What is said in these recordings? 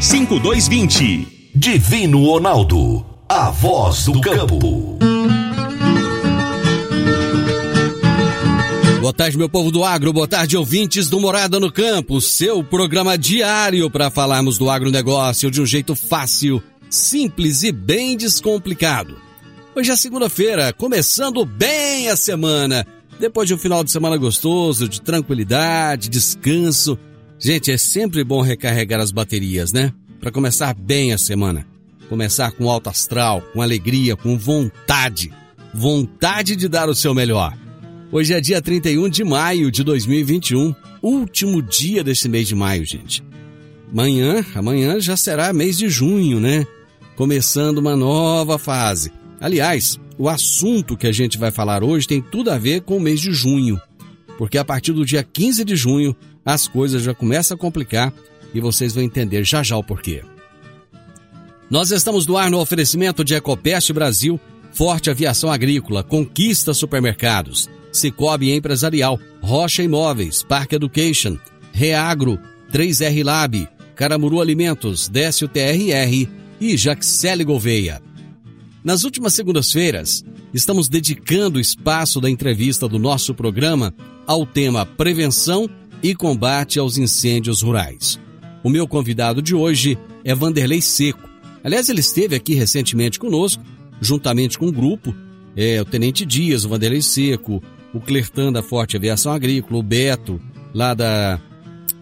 5220. Divino Ronaldo, a voz do campo. Boa tarde, meu povo do agro. Boa tarde, ouvintes do Morada no Campo. Seu programa diário para falarmos do agronegócio de um jeito fácil, simples e bem descomplicado. Hoje é segunda-feira, começando bem a semana. Depois de um final de semana gostoso, de tranquilidade, descanso. Gente, é sempre bom recarregar as baterias, né? Para começar bem a semana. Começar com alto astral, com alegria, com vontade. Vontade de dar o seu melhor. Hoje é dia 31 de maio de 2021, último dia desse mês de maio, gente. Amanhã, amanhã já será mês de junho, né? Começando uma nova fase. Aliás, o assunto que a gente vai falar hoje tem tudo a ver com o mês de junho, porque a partir do dia 15 de junho as coisas já começam a complicar e vocês vão entender já já o porquê. Nós estamos no ar no oferecimento de Ecopest Brasil, Forte Aviação Agrícola, Conquista Supermercados. Cicobi Empresarial, Rocha Imóveis, Parque Education, Reagro, 3R Lab, Caramuru Alimentos, Décio TRR e Jaxele Gouveia. Nas últimas segundas-feiras, estamos dedicando o espaço da entrevista do nosso programa ao tema Prevenção e Combate aos Incêndios Rurais. O meu convidado de hoje é Vanderlei Seco. Aliás, ele esteve aqui recentemente conosco, juntamente com um grupo, é, o Tenente Dias, o Vanderlei Seco, o Clertan da Forte Aviação Agrícola, o Beto, lá da,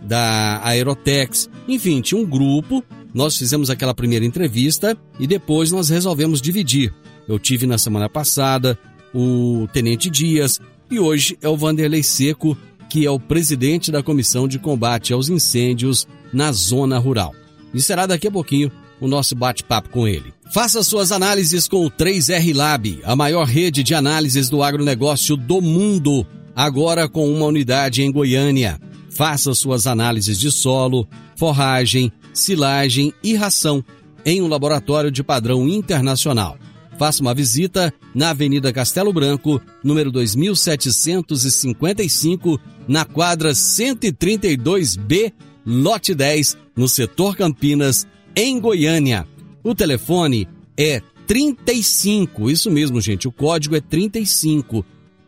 da Aerotex. Enfim, tinha um grupo. Nós fizemos aquela primeira entrevista e depois nós resolvemos dividir. Eu tive na semana passada o Tenente Dias e hoje é o Vanderlei Seco, que é o presidente da Comissão de Combate aos Incêndios na Zona Rural. E será daqui a pouquinho o nosso bate-papo com ele. Faça suas análises com o 3R Lab, a maior rede de análises do agronegócio do mundo, agora com uma unidade em Goiânia. Faça suas análises de solo, forragem, silagem e ração em um laboratório de padrão internacional. Faça uma visita na Avenida Castelo Branco, número 2755, na quadra 132B, lote 10, no setor Campinas, em Goiânia. O telefone é 35, isso mesmo, gente, o código é 35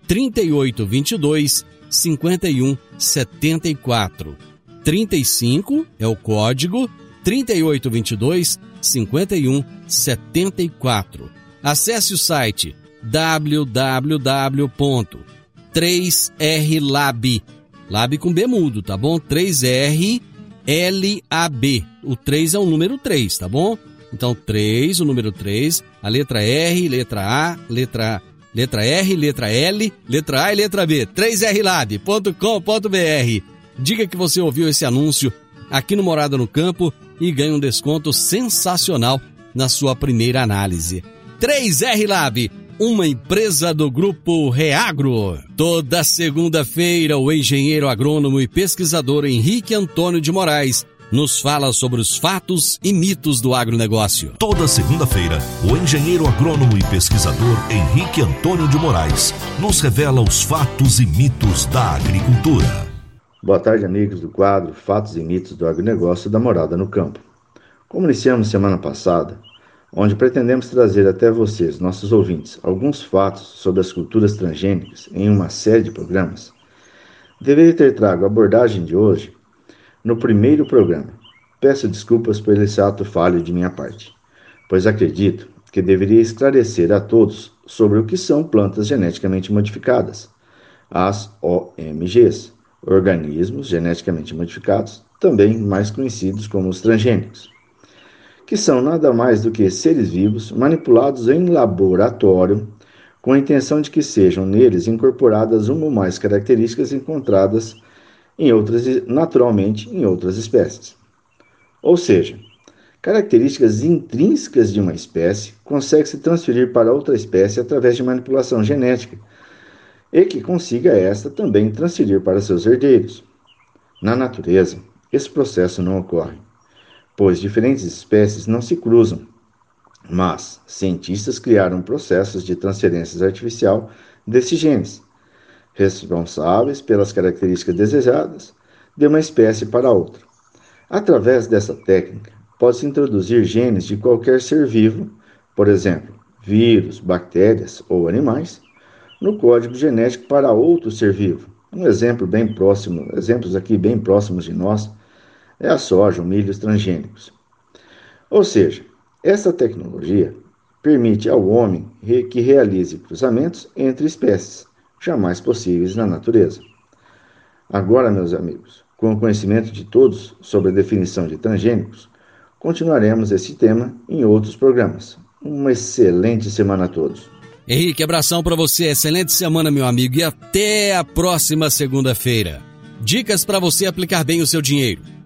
3822 5174. 35 é o código 3822 5174. Acesse o site www.3rlab Lab com B mudo, tá bom? 3R L-A-B. O 3 é o número 3, tá bom? Então, 3, o número 3, a letra R, letra A, letra letra R, letra L, letra A e letra B. 3rlab.com.br. Diga que você ouviu esse anúncio aqui no Morada no Campo e ganhe um desconto sensacional na sua primeira análise. 3R Lab uma empresa do grupo Reagro. Toda segunda-feira, o engenheiro agrônomo e pesquisador Henrique Antônio de Moraes nos fala sobre os fatos e mitos do agronegócio. Toda segunda-feira, o engenheiro agrônomo e pesquisador Henrique Antônio de Moraes nos revela os fatos e mitos da agricultura. Boa tarde, amigos do quadro Fatos e Mitos do Agronegócio da Morada no Campo. Como iniciamos semana passada, onde pretendemos trazer até vocês, nossos ouvintes, alguns fatos sobre as culturas transgênicas em uma série de programas, deveria ter trago a abordagem de hoje no primeiro programa. Peço desculpas por esse ato falho de minha parte, pois acredito que deveria esclarecer a todos sobre o que são plantas geneticamente modificadas, as OMGs, organismos geneticamente modificados, também mais conhecidos como os transgênicos, que são nada mais do que seres vivos manipulados em laboratório com a intenção de que sejam neles incorporadas uma ou mais características encontradas em outras, naturalmente em outras espécies. Ou seja, características intrínsecas de uma espécie conseguem se transferir para outra espécie através de manipulação genética e que consiga esta também transferir para seus herdeiros. Na natureza, esse processo não ocorre, pois diferentes espécies não se cruzam mas cientistas criaram processos de transferência artificial desses genes, responsáveis pelas características desejadas de uma espécie para outra. Através dessa técnica, pode-se introduzir genes de qualquer ser vivo, por exemplo, vírus, bactérias ou animais, no código genético para outro ser vivo. Um exemplo bem próximo, exemplos aqui bem próximos de nós, é a soja, o milho transgênicos. Ou seja, essa tecnologia permite ao homem que realize cruzamentos entre espécies, jamais possíveis na natureza. Agora, meus amigos, com o conhecimento de todos sobre a definição de transgênicos, continuaremos esse tema em outros programas. Uma excelente semana a todos. Henrique, abração para você, excelente semana, meu amigo, e até a próxima segunda-feira. Dicas para você aplicar bem o seu dinheiro.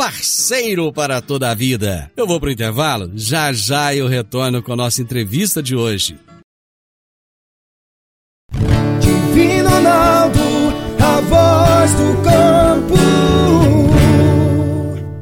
parceiro para toda a vida. Eu vou pro intervalo, já já eu retorno com a nossa entrevista de hoje. Divino Ronaldo, a voz do campo.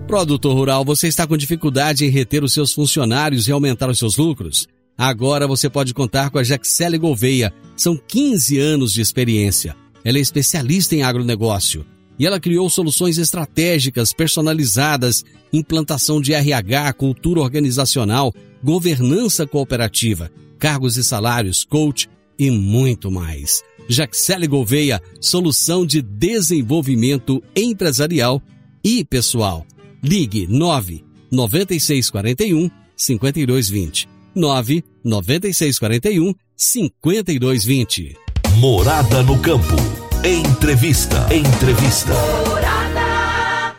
Produtor Rural, você está com dificuldade em reter os seus funcionários e aumentar os seus lucros? Agora você pode contar com a Jaxele Gouveia. São 15 anos de experiência. Ela é especialista em agronegócio e ela criou soluções estratégicas personalizadas, implantação de RH, cultura organizacional, governança cooperativa, cargos e salários, coach e muito mais. Jaxele Gouveia, solução de desenvolvimento empresarial e pessoal. Ligue 9 9641 5220. 9 9641 5220. Morada no campo. Entrevista. Entrevista.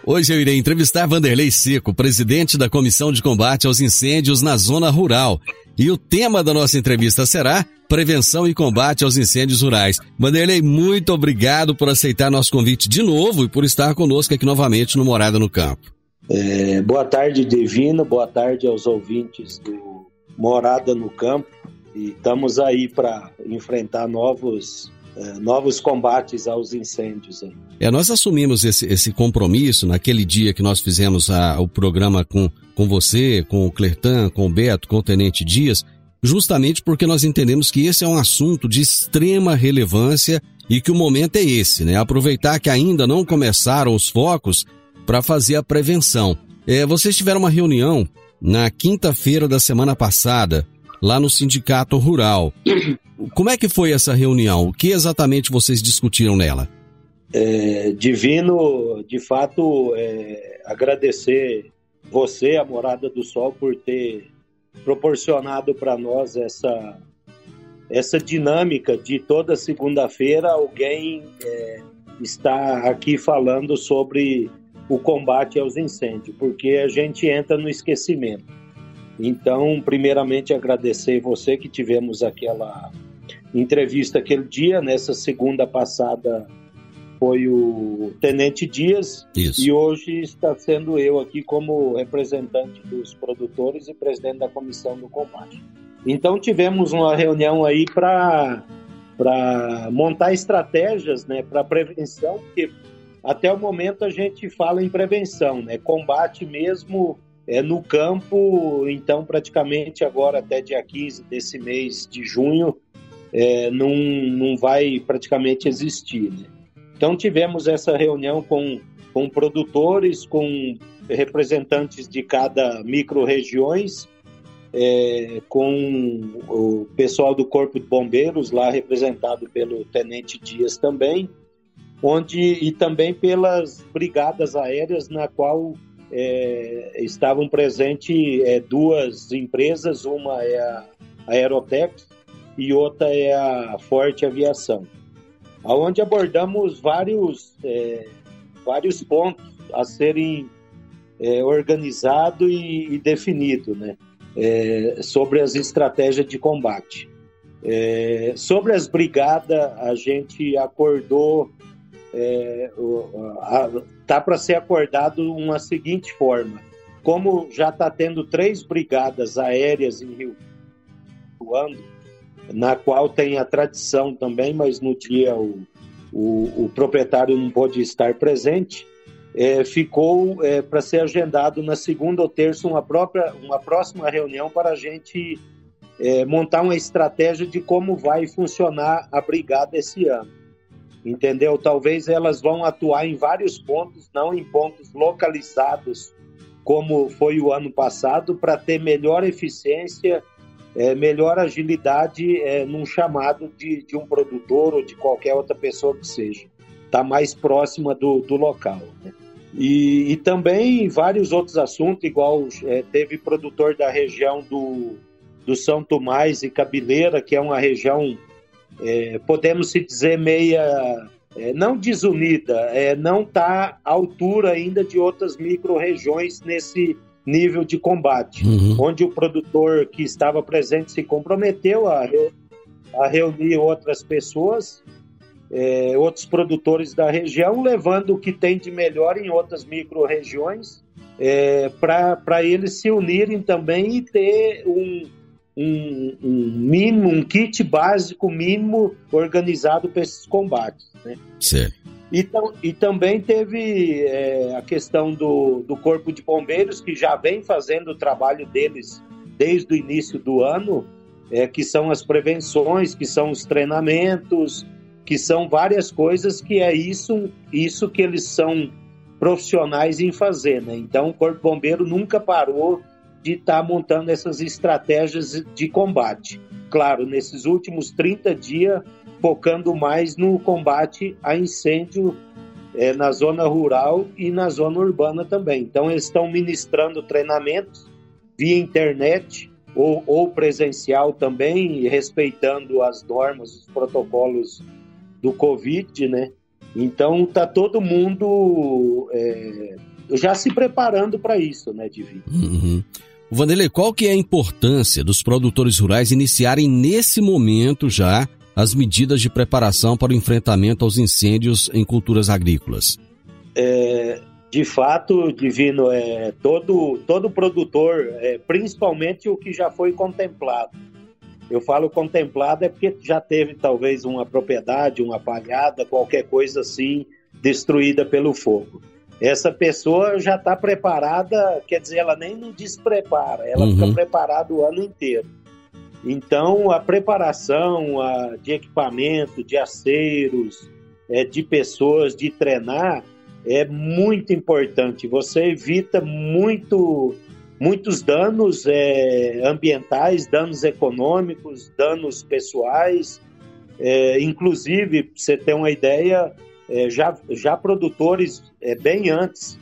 Hoje eu irei entrevistar Vanderlei Seco, presidente da Comissão de Combate aos Incêndios na Zona Rural. E o tema da nossa entrevista será Prevenção e Combate aos Incêndios Rurais. Vanderlei, muito obrigado por aceitar nosso convite de novo e por estar conosco aqui novamente no Morada no Campo. É, boa tarde, Divino. Boa tarde aos ouvintes do Morada no Campo. E estamos aí para enfrentar novos novos combates aos incêndios. É, nós assumimos esse, esse compromisso naquele dia que nós fizemos a, o programa com, com você, com o Clertan, com o Beto, com o Tenente Dias, justamente porque nós entendemos que esse é um assunto de extrema relevância e que o momento é esse, né? Aproveitar que ainda não começaram os focos para fazer a prevenção. É, vocês tiveram uma reunião na quinta-feira da semana passada, lá no Sindicato Rural. Como é que foi essa reunião? O que exatamente vocês discutiram nela? É, divino, de fato, é, agradecer você, a Morada do Sol, por ter proporcionado para nós essa, essa dinâmica de toda segunda-feira alguém é, está aqui falando sobre o combate aos incêndios, porque a gente entra no esquecimento. Então, primeiramente, agradecer você que tivemos aquela entrevista aquele dia, nessa segunda passada foi o Tenente Dias Isso. e hoje está sendo eu aqui como representante dos produtores e presidente da comissão do combate. Então tivemos uma reunião aí para para montar estratégias, né, para prevenção, porque até o momento a gente fala em prevenção, né, combate mesmo é no campo, então praticamente agora até dia 15 desse mês de junho é, não, não vai praticamente existir, né? Então tivemos essa reunião com, com produtores, com representantes de cada micro-regiões, é, com o pessoal do Corpo de Bombeiros, lá representado pelo Tenente Dias também, onde e também pelas brigadas aéreas na qual é, estavam presentes é, duas empresas, uma é a Aerotex e outra é a Forte Aviação onde abordamos vários, é, vários pontos a serem é, organizado e, e definido, né? É, sobre as estratégias de combate. É, sobre as brigadas, a gente acordou, é, tá para ser acordado uma seguinte forma: como já está tendo três brigadas aéreas em Rio atuando, na qual tem a tradição também, mas no dia o, o, o proprietário não pôde estar presente, é, ficou é, para ser agendado na segunda ou terça uma, própria, uma próxima reunião para a gente é, montar uma estratégia de como vai funcionar a brigada esse ano. Entendeu? Talvez elas vão atuar em vários pontos, não em pontos localizados, como foi o ano passado, para ter melhor eficiência é, melhor agilidade é, num chamado de, de um produtor ou de qualquer outra pessoa que seja. Está mais próxima do, do local. Né? E, e, também vários outros assuntos, igual é, teve produtor da região do, do São Tomás e Cabeleira, que é uma região, é, podemos se dizer, meia. É, não desunida, é, não está à altura ainda de outras micro-regiões nesse, nível de combate, uhum. onde o produtor que estava presente se comprometeu a, a reunir outras pessoas, é, outros produtores da região, levando o que tem de melhor em outras micro-regiões, é, para eles se unirem também e ter um, um, um, mínimo, um kit básico mínimo organizado para esses combates. Né? Certo. E, e também teve é, a questão do, do Corpo de Bombeiros, que já vem fazendo o trabalho deles desde o início do ano, é, que são as prevenções, que são os treinamentos, que são várias coisas que é isso, isso que eles são profissionais em fazer. Né? Então, o Corpo Bombeiro nunca parou de estar tá montando essas estratégias de combate. Claro, nesses últimos 30 dias focando mais no combate a incêndio é, na zona rural e na zona urbana também. Então, eles estão ministrando treinamentos via internet ou, ou presencial também, respeitando as normas, os protocolos do Covid, né? Então, tá todo mundo é, já se preparando para isso, né, Divino? Uhum. Vanderlei, qual que é a importância dos produtores rurais iniciarem nesse momento já as medidas de preparação para o enfrentamento aos incêndios em culturas agrícolas? É, de fato, Divino, é, todo, todo produtor, é, principalmente o que já foi contemplado. Eu falo contemplado é porque já teve talvez uma propriedade, uma palhada, qualquer coisa assim, destruída pelo fogo. Essa pessoa já está preparada, quer dizer, ela nem não desprepara, ela uhum. fica preparada o ano inteiro. Então, a preparação a, de equipamento, de aceiros, é, de pessoas, de treinar, é muito importante. Você evita muito, muitos danos é, ambientais, danos econômicos, danos pessoais. É, inclusive, você ter uma ideia, é, já, já produtores, é, bem antes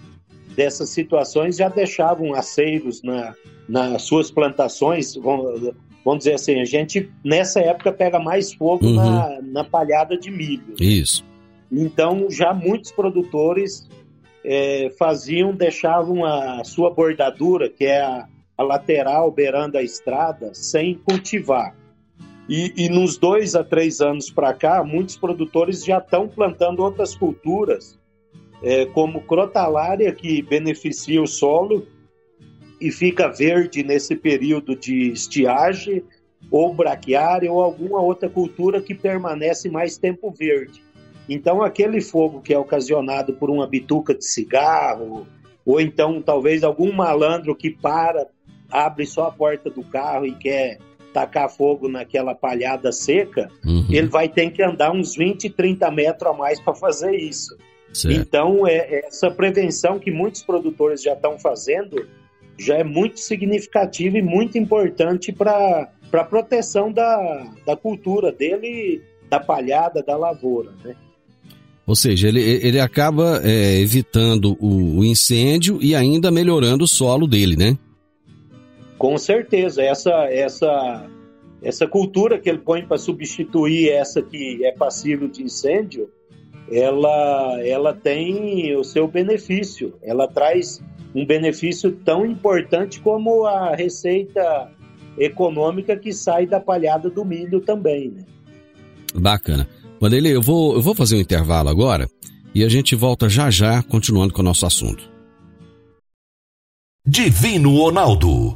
dessas situações, já deixavam aceiros na, nas suas plantações, vão, vamos dizer assim, a gente nessa época pega mais fogo uhum. na, na palhada de milho. Isso. Então já muitos produtores é, faziam, deixavam a sua bordadura, que é a, a lateral beirando a estrada, sem cultivar. E, e nos dois a três anos para cá, muitos produtores já estão plantando outras culturas, é, como crotalária, que beneficia o solo e fica verde nesse período de estiagem, ou braquiária, ou alguma outra cultura que permanece mais tempo verde. Então, aquele fogo que é ocasionado por uma bituca de cigarro, ou então talvez algum malandro que para, abre só a porta do carro e quer tacar fogo naquela palhada seca, uhum. ele vai ter que andar uns 20, 30 metros a mais para fazer isso. Certo. Então, é, essa prevenção que muitos produtores já estão fazendo já é muito significativa e muito importante para a proteção da, da cultura dele, da palhada, da lavoura. Né? Ou seja, ele, ele acaba é, evitando o, o, incêndio e ainda melhorando o solo dele, né? Com certeza. Essa, essa, essa cultura que ele põe para substituir essa que é passível de incêndio, ela, ela tem o seu benefício. Ela traz um benefício tão importante como a receita econômica que sai da palhada do milho também, né? Bacana. Vanderlei, eu vou, eu vou fazer um intervalo agora e a gente volta já já, continuando com o nosso assunto. Divino Ronaldo,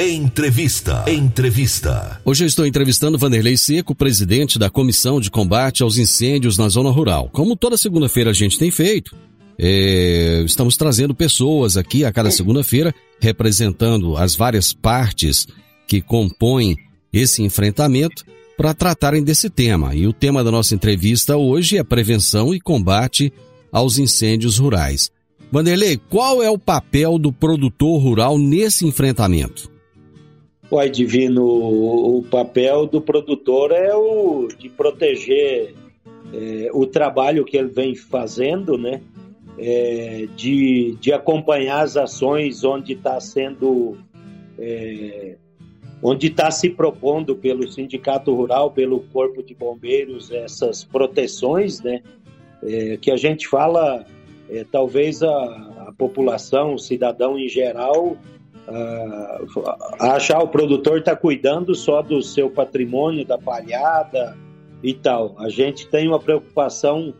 Entrevista. Entrevista. Hoje eu estou entrevistando Vanderlei Seco, presidente da Comissão de Combate aos Incêndios na Zona Rural. Como toda segunda-feira a gente tem feito, é, estamos trazendo pessoas aqui a cada segunda-feira, representando as várias partes que compõem esse enfrentamento para tratarem desse tema. E o tema da nossa entrevista hoje é prevenção e combate aos incêndios rurais. Vanderlei, qual é o papel do produtor rural nesse enfrentamento? Pai Divino, o papel do produtor é o de proteger é, o trabalho que ele vem fazendo, né? É, de, de acompanhar as ações onde está sendo é, onde está se propondo pelo sindicato rural, pelo corpo de bombeiros essas proteções, né? é, que a gente fala, é, talvez a, a, população, o cidadão em geral, a, achar o produtor está cuidando só do seu patrimônio, da palhada e tal. A gente tem uma preocupação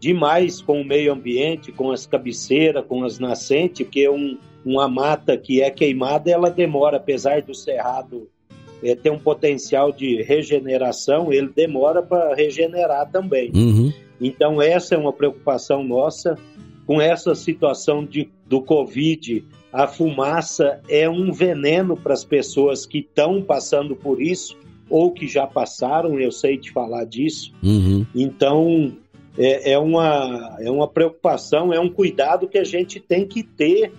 demais com o meio ambiente, com as cabeceiras, com as nascentes, porque um, uma mata que é queimada, ela demora, apesar do cerrado é, ter um potencial de regeneração, ele demora para regenerar também. Uhum. Então, essa é uma preocupação nossa. Com essa situação de, do Covid, a fumaça é um veneno para as pessoas que estão passando por isso ou que já passaram, eu sei te falar disso. Uhum. Então, é, é, uma, é uma preocupação, é um cuidado que a gente tem que ter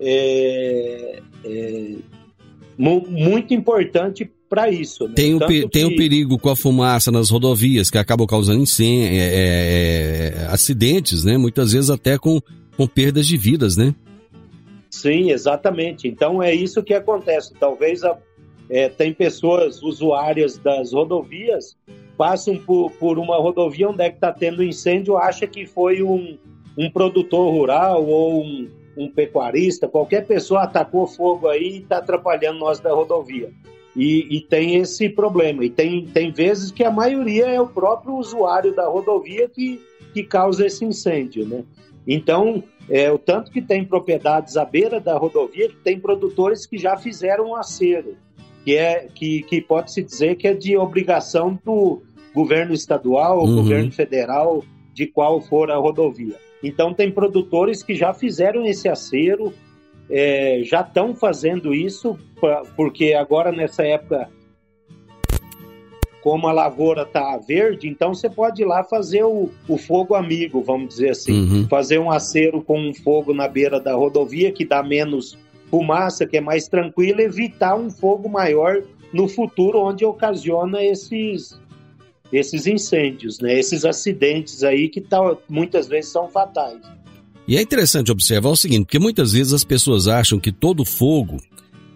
é, é, muito importante para isso. Né? Tem, o, que... tem o perigo com a fumaça nas rodovias que acabam causando incêndio, é, é, é, acidentes, né? Muitas vezes até com, com perdas de vidas, né? Sim, exatamente. Então é isso que acontece. Talvez a, é, tem pessoas usuárias das rodovias passam por, por uma rodovia onde é está tendo incêndio, acha que foi um, um produtor rural ou um, um pecuarista, qualquer pessoa atacou fogo aí e está atrapalhando nós da rodovia. E, e, tem esse problema. E tem, tem vezes que a maioria é o próprio usuário da rodovia que, que causa esse incêndio, né? Então, é, o tanto que tem propriedades à beira da rodovia, tem produtores que já fizeram um acero, que, é, que, que pode-se dizer que é de obrigação do governo estadual uhum. governo federal, de qual for a rodovia. Então, tem produtores que já fizeram esse acero, é, já estão fazendo isso, pra, porque agora nessa época, como a lavoura está verde, então você pode ir lá fazer o, o fogo amigo, vamos dizer assim. Uhum. Fazer um acero com um fogo na beira da rodovia, que dá menos fumaça, que é mais tranquilo, evitar um fogo maior no futuro, onde ocasiona esses, esses incêndios, né? Esses acidentes aí que tá, muitas vezes são fatais. E é interessante observar o seguinte, porque muitas vezes as pessoas acham que todo fogo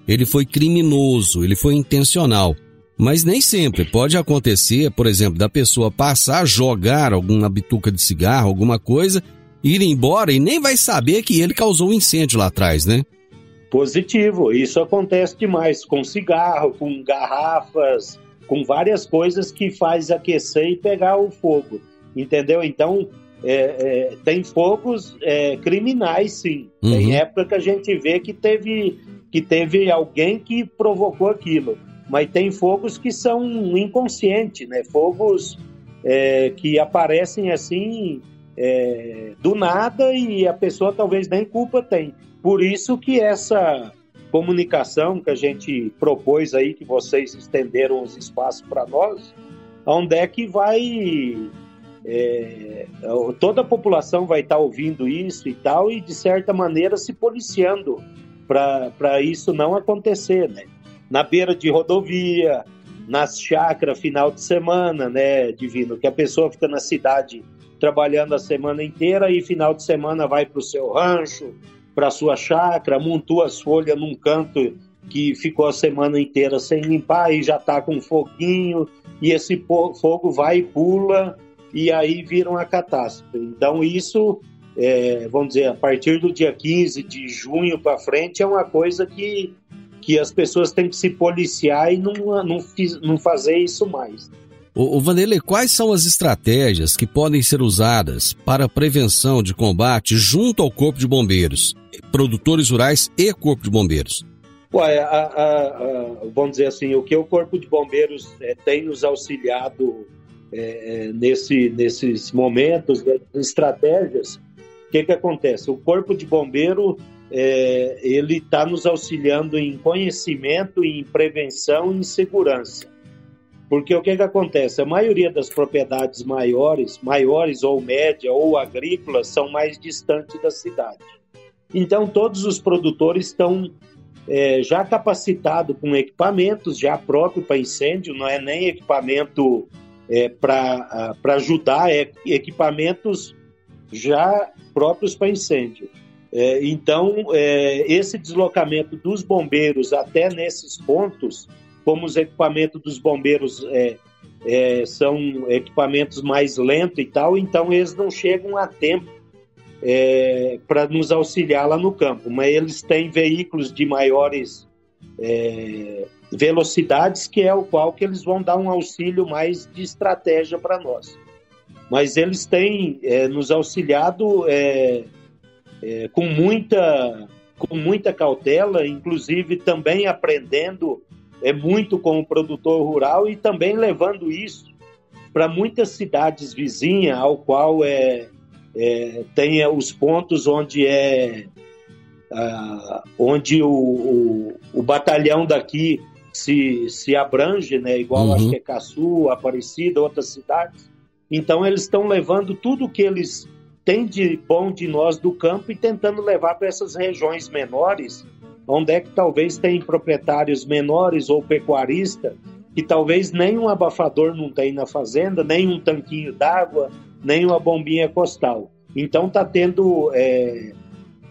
ele foi criminoso, ele foi intencional. Mas nem sempre. Pode acontecer, por exemplo, da pessoa passar, jogar alguma bituca de cigarro, alguma coisa, ir embora e nem vai saber que ele causou um incêndio lá atrás, né? Positivo. Isso acontece demais com cigarro, com garrafas, com várias coisas que faz aquecer e pegar o fogo. Entendeu? Então, é, é, tem fogos é, criminais, sim. Uhum. Tem época que a gente vê que teve, que teve alguém que provocou aquilo mas tem fogos que são inconscientes, né? Fogos é, que aparecem assim é, do nada e a pessoa talvez nem culpa tem. Por isso que essa comunicação que a gente propôs aí, que vocês estenderam os espaços para nós, onde é que vai é, toda a população vai estar tá ouvindo isso e tal, e de certa maneira se policiando para isso não acontecer, né? Na beira de rodovia, nas chácaras final de semana, né, Divino? Que a pessoa fica na cidade trabalhando a semana inteira e final de semana vai para o seu rancho, para a sua chácara, montou as folhas num canto que ficou a semana inteira sem limpar e já está com foguinho, e esse fogo vai e pula, e aí vira uma catástrofe. Então, isso, é, vamos dizer, a partir do dia 15 de junho para frente, é uma coisa que que as pessoas têm que se policiar e não, não, não fazer isso mais. O, o Vanderlei, quais são as estratégias que podem ser usadas para a prevenção de combate junto ao Corpo de Bombeiros, produtores rurais e Corpo de Bombeiros? Ué, a, a, a, vamos dizer assim, o que o Corpo de Bombeiros é, tem nos auxiliado é, é nesse, nesses momentos, né, estratégias, o que, que acontece? O Corpo de Bombeiro é, ele está nos auxiliando em conhecimento, em prevenção e em segurança. Porque o que, que acontece? A maioria das propriedades maiores, maiores ou média ou agrícolas, são mais distantes da cidade. Então, todos os produtores estão é, já capacitados com equipamentos já próprio para incêndio, não é nem equipamento é, para ajudar, é equipamentos já próprios para incêndio. É, então, é, esse deslocamento dos bombeiros até nesses pontos, como os equipamentos dos bombeiros é, é são equipamentos mais lentos e tal, então eles não chegam a tempo é, para nos auxiliar lá no campo, mas eles têm veículos de maiores é, velocidades, que é o qual que eles vão dar um auxílio mais de estratégia para nós. Mas eles têm nos auxiliado é, com, muita, com muita cautela, inclusive também aprendendo é, muito com o produtor rural e também levando isso para muitas cidades vizinhas, ao qual é, é, tem os pontos onde é ah, onde o, o, o, batalhão daqui se, se abrange, né? igual uhum. acho que é Caçu, Aparecida, outras cidades. Então eles estão levando tudo que eles tem de bom de nós do campo e tentando levar para essas regiões menores, onde é que talvez tem proprietários menores ou pecuaristas que talvez nem um abafador não tem na fazenda, nem um tanquinho d'água, nem uma bombinha costal. Então está tendo é,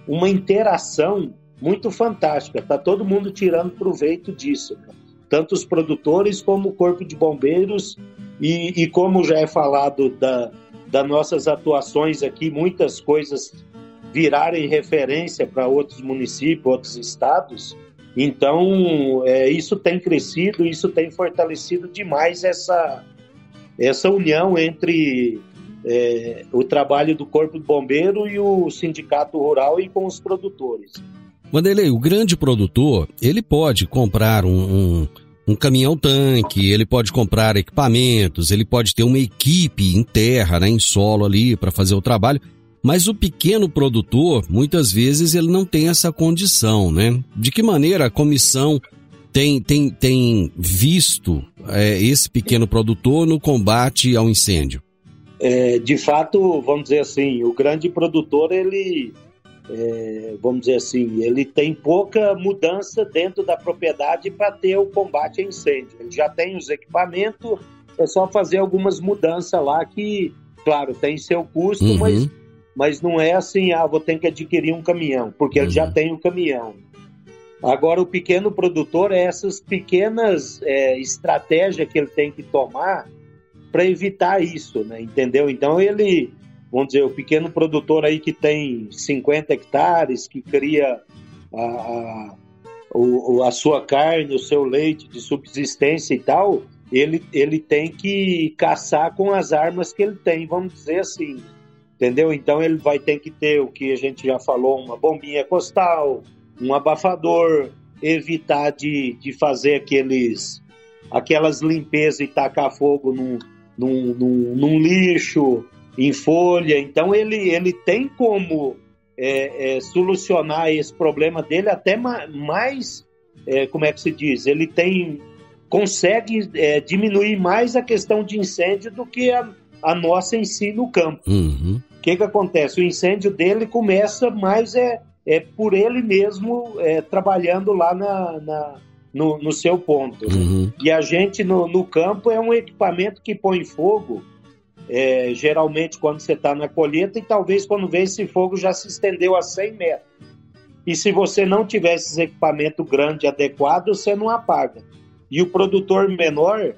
uma interação muito fantástica. Está todo mundo tirando proveito disso, né? tanto os produtores como o corpo de bombeiros e, e como já é falado da, das nossas atuações aqui, muitas coisas virarem referência para outros municípios, outros estados. Então, é, isso tem crescido, isso tem fortalecido demais essa, essa união entre é, o trabalho do Corpo de Bombeiro e o Sindicato Rural e com os produtores. Vanderlei, o grande produtor, ele pode comprar um, um um caminhão-tanque, ele pode comprar equipamentos, ele pode ter uma equipe em terra, né, em solo ali para fazer o trabalho. Mas o pequeno produtor, muitas vezes, ele não tem essa condição, né? De que maneira a comissão tem, tem, tem visto é, esse pequeno produtor no combate ao incêndio? É, de fato, vamos dizer assim, o grande produtor, ele, é, vamos dizer assim, ele tem pouca mudança dentro da propriedade para ter o combate a incêndio. Ele já tem os equipamentos, é só fazer algumas mudanças lá que, claro, tem seu custo, uhum. mas, mas não é assim, ah, vou ter que adquirir um caminhão, porque uhum. ele já uhum. tem um caminhão. Agora, o pequeno produtor é essas pequenas é, estratégias que ele tem que tomar para evitar isso, né? entendeu? Então, ele, vamos dizer, o pequeno produtor aí que tem 50 hectares, que cria a, a, a sua carne, o seu leite de subsistência e tal, ele, ele tem que caçar com as armas que ele tem, vamos dizer assim, entendeu? Então, ele vai ter que ter o que a gente já falou, uma bombinha costal, um abafador, evitar de, de fazer aqueles aquelas limpezas e tacar fogo num, num, num, num lixo, em folha. Então ele, ele tem como é, é, solucionar esse problema dele até mais, é, como é que se diz? Ele tem consegue é, diminuir mais a questão de incêndio do que a, a nossa em si no campo. O uhum. que, que acontece? O incêndio dele começa mais é, é por ele mesmo é, trabalhando lá na, na no, no, seu ponto. Uhum. E a gente no, no, campo é um equipamento que põe fogo, é, geralmente quando você está na colheita, e talvez quando vê esse fogo já se estendeu a 100 metros. E se você não tiver esse equipamento grande adequado, você não apaga. E o produtor menor,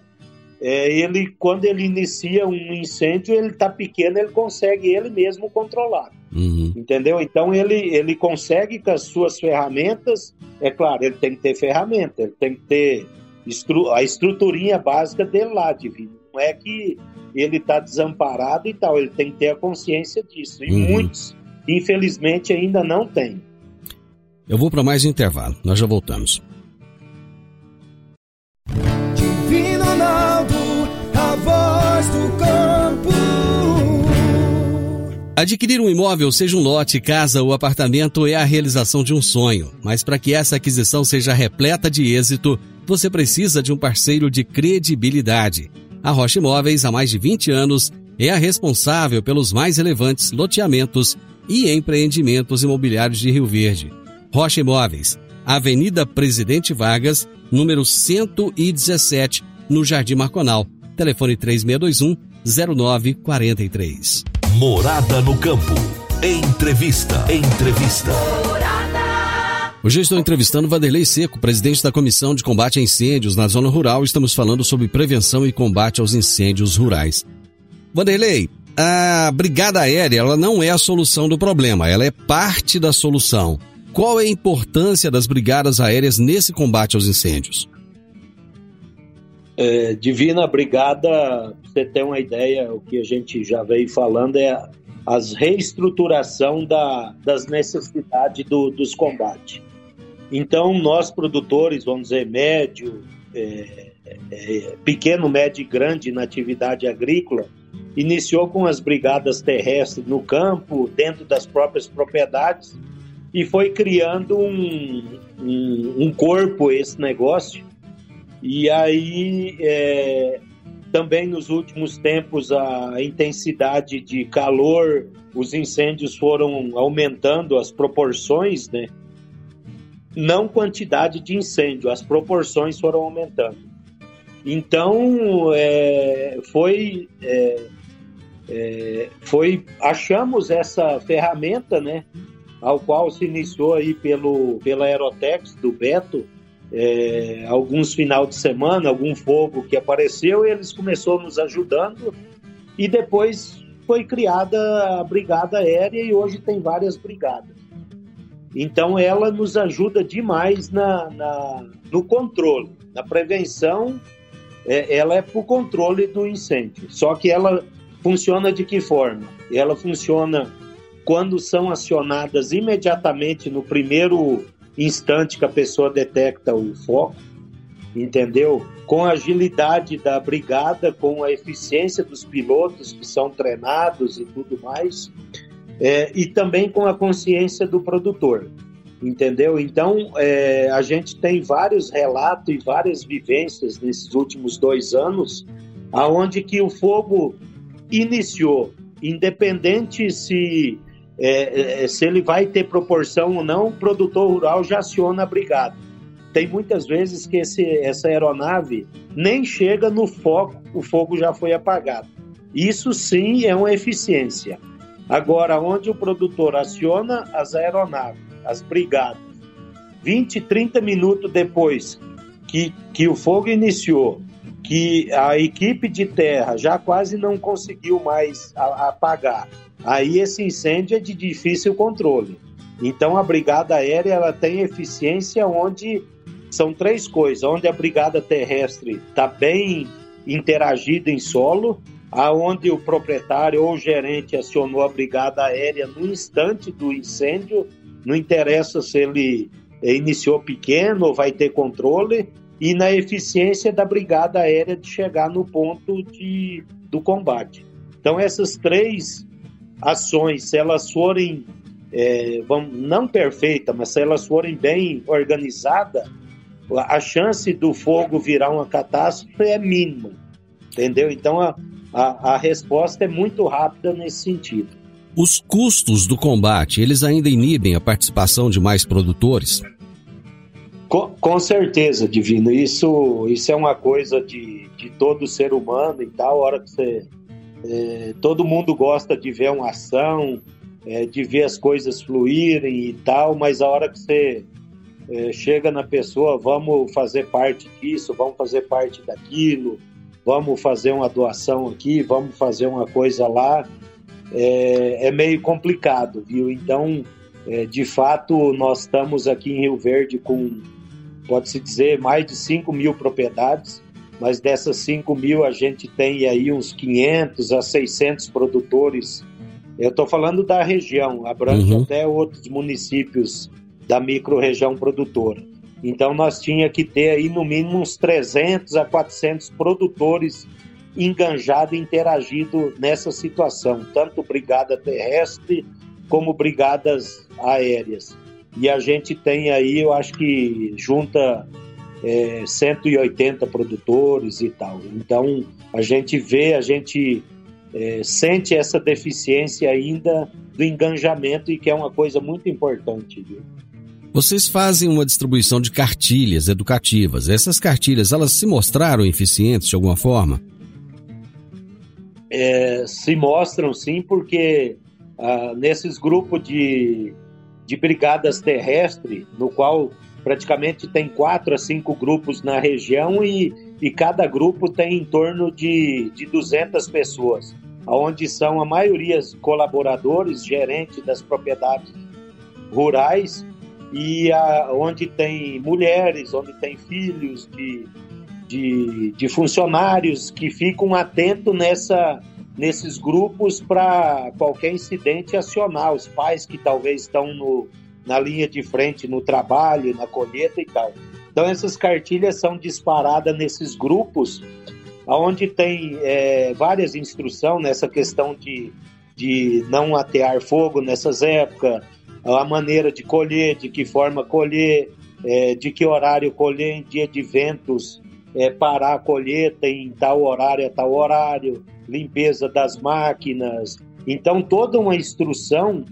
é, ele quando ele inicia um incêndio, ele está pequeno, ele consegue ele mesmo controlar. Uhum. Entendeu? Então ele, ele consegue com as suas ferramentas, é claro, ele tem que ter ferramenta, ele tem que ter estru a estruturinha básica dele lá, divino. Não é que ele está desamparado e tal, ele tem que ter a consciência disso. E uhum. muitos, infelizmente, ainda não têm. Eu vou para mais um intervalo, nós já voltamos. Adquirir um imóvel, seja um lote, casa ou apartamento, é a realização de um sonho. Mas para que essa aquisição seja repleta de êxito, você precisa de um parceiro de credibilidade. A Rocha Imóveis, há mais de 20 anos, é a responsável pelos mais relevantes loteamentos e empreendimentos imobiliários de Rio Verde. Rocha Imóveis, Avenida Presidente Vargas, número 117, no Jardim Marconal. Telefone 3621 0943. Morada no campo. Entrevista. Entrevista. Hoje eu estou entrevistando Vanderlei Seco, presidente da Comissão de Combate a Incêndios na Zona Rural. Estamos falando sobre prevenção e combate aos incêndios rurais. Vanderlei, a Brigada Aérea ela não é a solução do problema, ela é parte da solução. Qual é a importância das brigadas aéreas nesse combate aos incêndios? É, Divina Brigada, você ter uma ideia, o que a gente já veio falando é as reestruturação da, das necessidades do, dos combates. Então, nós produtores, vamos dizer, médio, é, é, pequeno, médio e grande na atividade agrícola, iniciou com as brigadas terrestres no campo, dentro das próprias propriedades, e foi criando um, um, um corpo esse negócio e aí, é, também nos últimos tempos, a intensidade de calor, os incêndios foram aumentando as proporções, né? Não quantidade de incêndio, as proporções foram aumentando. Então, é, foi, é, é, foi, achamos essa ferramenta, né? Ao qual se iniciou aí pelo, pela Aerotex, do Beto, é, alguns final de semana, algum fogo que apareceu, eles começaram nos ajudando e depois foi criada a brigada aérea e hoje tem várias brigadas. Então ela nos ajuda demais na, na no controle, na prevenção. É, ela é para o controle do incêndio. Só que ela funciona de que forma? Ela funciona quando são acionadas imediatamente no primeiro instante que a pessoa detecta o foco, entendeu? Com a agilidade da brigada, com a eficiência dos pilotos que são treinados e tudo mais, é, e também com a consciência do produtor, entendeu? Então, é, a gente tem vários relatos e várias vivências nesses últimos dois anos, aonde que o fogo iniciou, independente se é, é, se ele vai ter proporção ou não, o produtor rural já aciona a brigada. tem muitas vezes que esse, essa aeronave nem chega no foco, o fogo já foi apagado. Isso sim é uma eficiência. Agora, onde o produtor aciona as aeronaves, as brigadas, 20, 30 minutos depois que, que o fogo iniciou, que a equipe de terra já quase não conseguiu mais apagar, aí esse incêndio é de difícil controle. Então a brigada aérea ela tem eficiência onde são três coisas: onde a brigada terrestre está bem interagida em solo, aonde o proprietário ou o gerente acionou a brigada aérea no instante do incêndio, não interessa se ele iniciou pequeno ou vai ter controle, e na eficiência da brigada aérea de chegar no ponto de, do combate. Então, essas três ações, se elas forem, é, vamos, não perfeitas, mas se elas forem bem organizadas, a chance do fogo virar uma catástrofe é mínima, entendeu? Então, a, a, a resposta é muito rápida nesse sentido. Os custos do combate, eles ainda inibem a participação de mais produtores? Com, com, certeza, Divino. Isso, isso é uma coisa de, de todo ser humano e tal. Hora que você. É, todo mundo gosta de ver uma ação, é, de ver as coisas fluírem e tal, mas a hora que você é, chega na pessoa, vamos fazer parte disso, vamos fazer parte daquilo, vamos fazer uma doação aqui, vamos fazer uma coisa lá, é, é meio complicado, viu? Então, é, de fato, nós estamos aqui em Rio Verde com, pode-se dizer, mais de 5 mil propriedades, mas dessas 5 mil a gente tem aí uns 500 a 600 produtores. Eu estou falando da região, abrange uhum. até outros municípios da micro-região produtora. Então nós tinha que ter aí no mínimo uns 300 a 400 produtores enganjados, interagido nessa situação, tanto brigada terrestre como brigadas aéreas. E a gente tem aí, eu acho que junta é, 180 produtores e tal. Então a gente vê, a gente é, sente essa deficiência ainda do enganjamento e que é uma coisa muito importante. Viu? Vocês fazem uma distribuição de cartilhas educativas. Essas cartilhas, elas se mostraram eficientes de alguma forma? É, se mostram sim, porque ah, nesses grupos de, de brigadas terrestres, no qual praticamente tem quatro a cinco grupos na região e, e cada grupo tem em torno de, de 200 pessoas, onde são a maioria colaboradores, gerentes das propriedades rurais e a, onde tem mulheres, onde tem filhos de, de, de funcionários que ficam atentos nessa, nesses grupos para qualquer incidente acionar, os pais que talvez estão no, na linha de frente no trabalho, na colheita e tal. Então essas cartilhas são disparadas nesses grupos, onde tem é, várias instruções nessa questão de, de não atear fogo nessas épocas, a maneira de colher, de que forma colher, é, de que horário colher em dia de ventos, é, parar a colheita em tal horário a tal horário, limpeza das máquinas. Então, toda uma instrução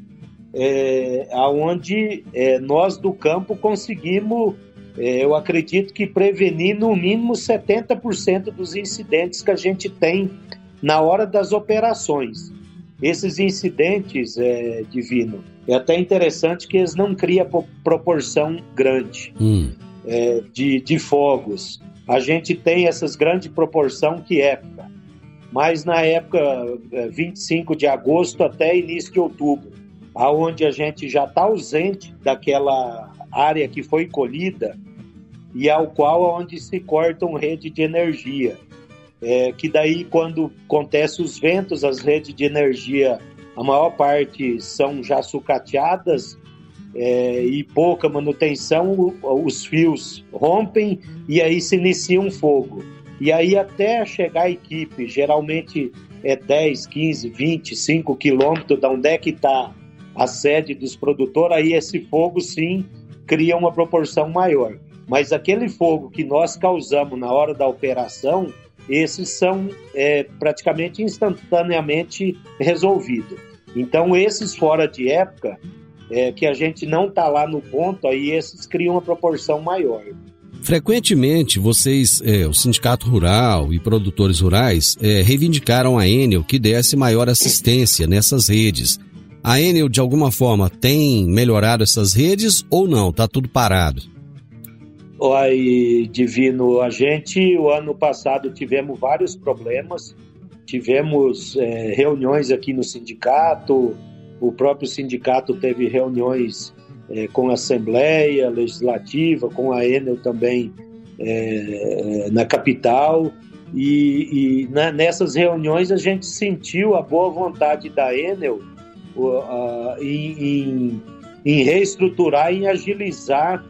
é, aonde é, nós do campo conseguimos, é, eu acredito que prevenir no mínimo 70% dos incidentes que a gente tem na hora das operações. Esses incidentes, é, Divino, é até interessante que eles não criam proporção grande hum. é, de, de fogos. A gente tem essas grandes proporção que época, mas na época 25 é, de agosto até início de outubro, aonde a gente já está ausente daquela área que foi colhida e ao qual onde se cortam rede de energia é, que daí quando acontece os ventos, as redes de energia, a maior parte são já sucateadas é, e pouca manutenção, os fios rompem e aí se inicia um fogo. E aí até chegar a equipe, geralmente é 10, 15, 25 quilômetros da onde é que está a sede dos produtores, aí esse fogo sim cria uma proporção maior. Mas aquele fogo que nós causamos na hora da operação, esses são é, praticamente instantaneamente resolvidos. Então, esses fora de época, é, que a gente não está lá no ponto, aí esses criam uma proporção maior. frequentemente vocês, é, o Sindicato Rural e produtores rurais, é, reivindicaram a Enel que desse maior assistência nessas redes. A Enel, de alguma forma, tem melhorado essas redes ou não? Está tudo parado? Oi, Divino, a gente, o ano passado, tivemos vários problemas. Tivemos é, reuniões aqui no sindicato, o próprio sindicato teve reuniões é, com a Assembleia Legislativa, com a Enel também é, na capital. E, e na, nessas reuniões a gente sentiu a boa vontade da Enel uh, em, em, reestruturar e agilizar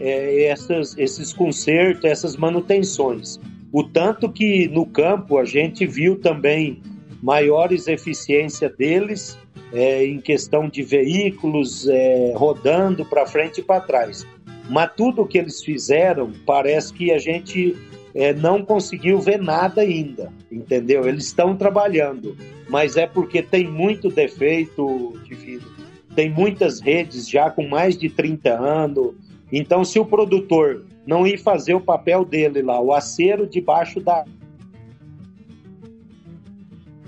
é, essas, esses consertos, essas manutenções. O tanto que no campo a gente viu também maiores eficiência deles é, em questão de veículos é, rodando para frente e para trás. Mas tudo que eles fizeram parece que a gente é, não conseguiu ver nada ainda, entendeu? Eles estão trabalhando, mas é porque tem muito defeito divino, tem muitas redes já com mais de 30 anos. Então, se o produtor não ir fazer o papel dele lá, o acero debaixo da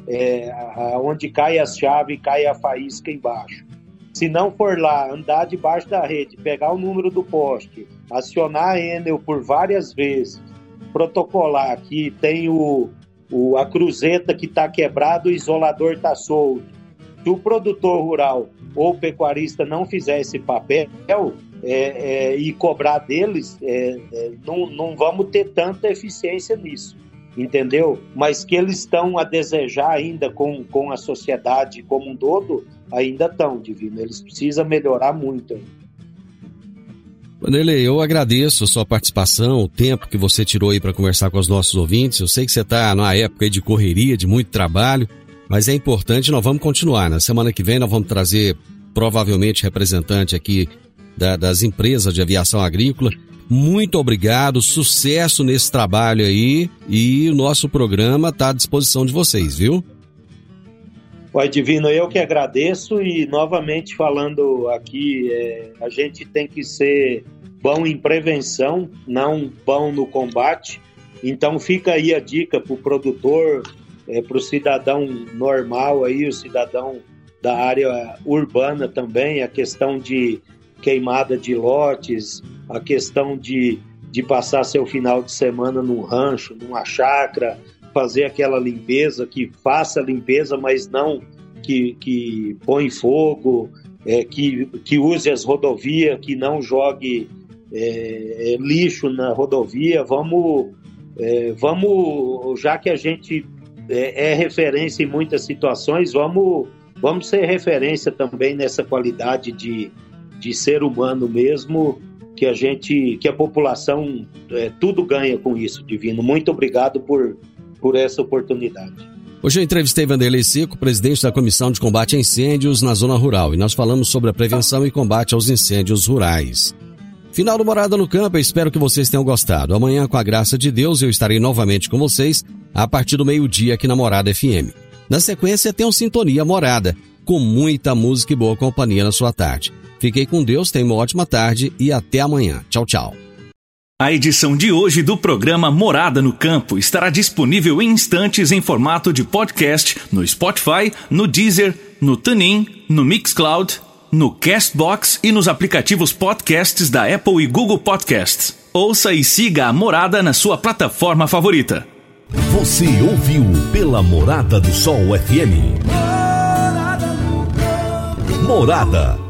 é, onde cai a chave, cai a faísca embaixo. Se não for lá, andar debaixo da rede, pegar o número do poste, acionar a Enel por várias vezes, protocolar que tem o, o a cruzeta que está quebrada, o isolador está solto. Se o produtor rural ou pecuarista não fizer esse papel é, é, e cobrar deles, é, é não, não vamos ter tanta eficiência nisso entendeu? Mas que eles estão a desejar ainda com, com a sociedade como um todo, ainda estão, Divino. Eles precisam melhorar muito ainda. Vanderlei, eu agradeço a sua participação, o tempo que você tirou aí para conversar com os nossos ouvintes. Eu sei que você está numa época de correria, de muito trabalho, mas é importante, nós vamos continuar. Na semana que vem nós vamos trazer provavelmente representante aqui da, das empresas de aviação agrícola muito obrigado, sucesso nesse trabalho aí e o nosso programa está à disposição de vocês, viu? Pai Divino, eu que agradeço e novamente falando aqui, é, a gente tem que ser bom em prevenção, não bom no combate. Então fica aí a dica para o produtor, é, para o cidadão normal aí, o cidadão da área urbana também, a questão de queimada de lotes, a questão de, de passar seu final de semana num rancho, numa chácara, fazer aquela limpeza, que faça limpeza, mas não que, que põe fogo, é, que, que use as rodovias, que não jogue é, é, lixo na rodovia. Vamos, é, vamos, já que a gente é, é referência em muitas situações, vamos, vamos ser referência também nessa qualidade de, de ser humano mesmo, que a gente, que a população é, tudo ganha com isso, Divino. Muito obrigado por, por essa oportunidade. Hoje eu entrevistei Vanderlei Seco, presidente da Comissão de Combate a Incêndios na Zona Rural, e nós falamos sobre a prevenção e combate aos incêndios rurais. Final do Morada no Campo, eu espero que vocês tenham gostado. Amanhã, com a graça de Deus, eu estarei novamente com vocês a partir do meio-dia aqui na Morada FM. Na sequência, tem o Sintonia Morada, com muita música e boa companhia na sua tarde. Fiquei com Deus, tenha uma ótima tarde e até amanhã. Tchau, tchau. A edição de hoje do programa Morada no Campo estará disponível em instantes em formato de podcast no Spotify, no Deezer, no TuneIn, no Mixcloud, no Castbox e nos aplicativos podcasts da Apple e Google Podcasts. Ouça e siga a Morada na sua plataforma favorita. Você ouviu pela Morada do Sol FM. Morada